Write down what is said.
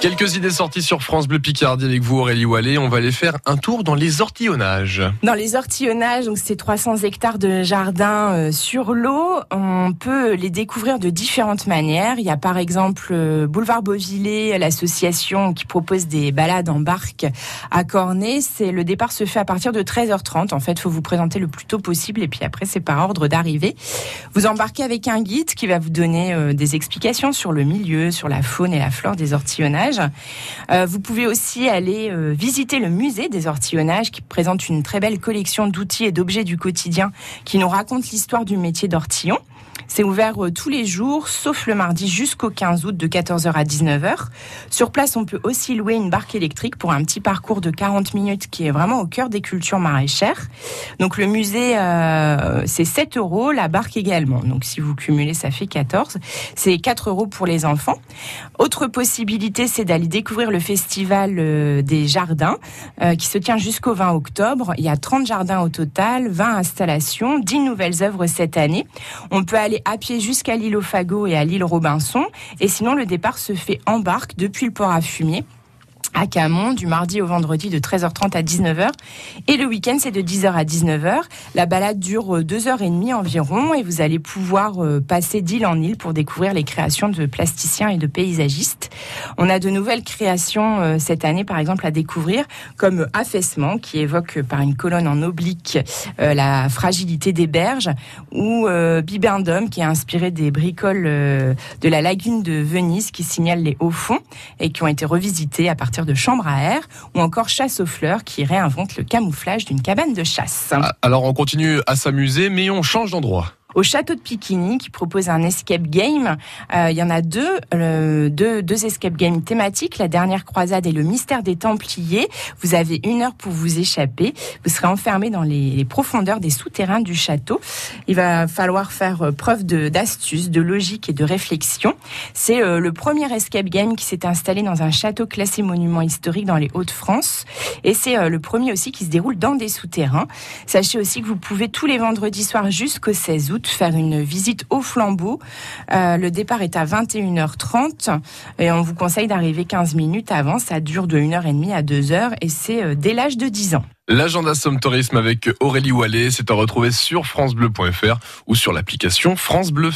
Quelques idées sorties sur France Bleu Picardie avec vous Aurélie Wallet. On va aller faire un tour dans les ortillonnages. Dans les ortillonnages, donc c'est 300 hectares de jardin euh, sur l'eau. On peut les découvrir de différentes manières. Il y a par exemple euh, Boulevard Beauvillé, l'association qui propose des balades en barque à Cornet. C'est le départ se fait à partir de 13h30. En fait, faut vous présenter le plus tôt possible et puis après c'est par ordre d'arrivée. Vous embarquez avec un guide qui va vous donner euh, des explications sur le milieu, sur la faune et la flore des ortillonnages. Euh, vous pouvez aussi aller euh, visiter le musée des ortillonnages qui présente une très belle collection d'outils et d'objets du quotidien qui nous raconte l'histoire du métier d'ortillon. C'est ouvert euh, tous les jours, sauf le mardi jusqu'au 15 août de 14h à 19h. Sur place, on peut aussi louer une barque électrique pour un petit parcours de 40 minutes qui est vraiment au cœur des cultures maraîchères. Donc le musée, euh, c'est 7 euros, la barque également. Donc si vous cumulez, ça fait 14. C'est 4 euros pour les enfants. Autre possibilité, c'est d'aller découvrir le festival euh, des jardins qui se tient jusqu'au 20 octobre. Il y a 30 jardins au total, 20 installations, 10 nouvelles œuvres cette année. On peut aller à pied jusqu'à l'île au Fagot et à l'île Robinson. Et sinon, le départ se fait en barque depuis le port à fumier à du mardi au vendredi de 13h30 à 19h et le week-end c'est de 10h à 19h. La balade dure 2h30 environ et vous allez pouvoir euh, passer d'île en île pour découvrir les créations de plasticiens et de paysagistes. On a de nouvelles créations euh, cette année par exemple à découvrir comme Affaissement qui évoque par une colonne en oblique euh, la fragilité des berges ou Bibendum qui est inspiré des bricoles de la lagune de Venise qui signalent les hauts fonds et qui ont été revisitées à partir de chambres à air, ou encore chasse aux fleurs qui réinvente le camouflage d'une cabane de chasse. Ah, alors on continue à s'amuser, mais on change d'endroit au château de Piquigny qui propose un escape game. Euh, il y en a deux, euh, deux, deux escape games thématiques. La dernière croisade et le mystère des Templiers. Vous avez une heure pour vous échapper. Vous serez enfermé dans les, profondeurs des souterrains du château. Il va falloir faire euh, preuve d'astuce, de, logique et de réflexion. C'est euh, le premier escape game qui s'est installé dans un château classé monument historique dans les Hauts-de-France. Et c'est euh, le premier aussi qui se déroule dans des souterrains. Sachez aussi que vous pouvez tous les vendredis soirs jusqu'au 16 août faire une visite au flambeau. Euh, le départ est à 21h30 et on vous conseille d'arriver 15 minutes avant. Ça dure de 1h30 à 2h et c'est euh, dès l'âge de 10 ans. L'agenda Somme Tourisme avec Aurélie Wallet, c'est à retrouver sur francebleu.fr ou sur l'application France Bleu.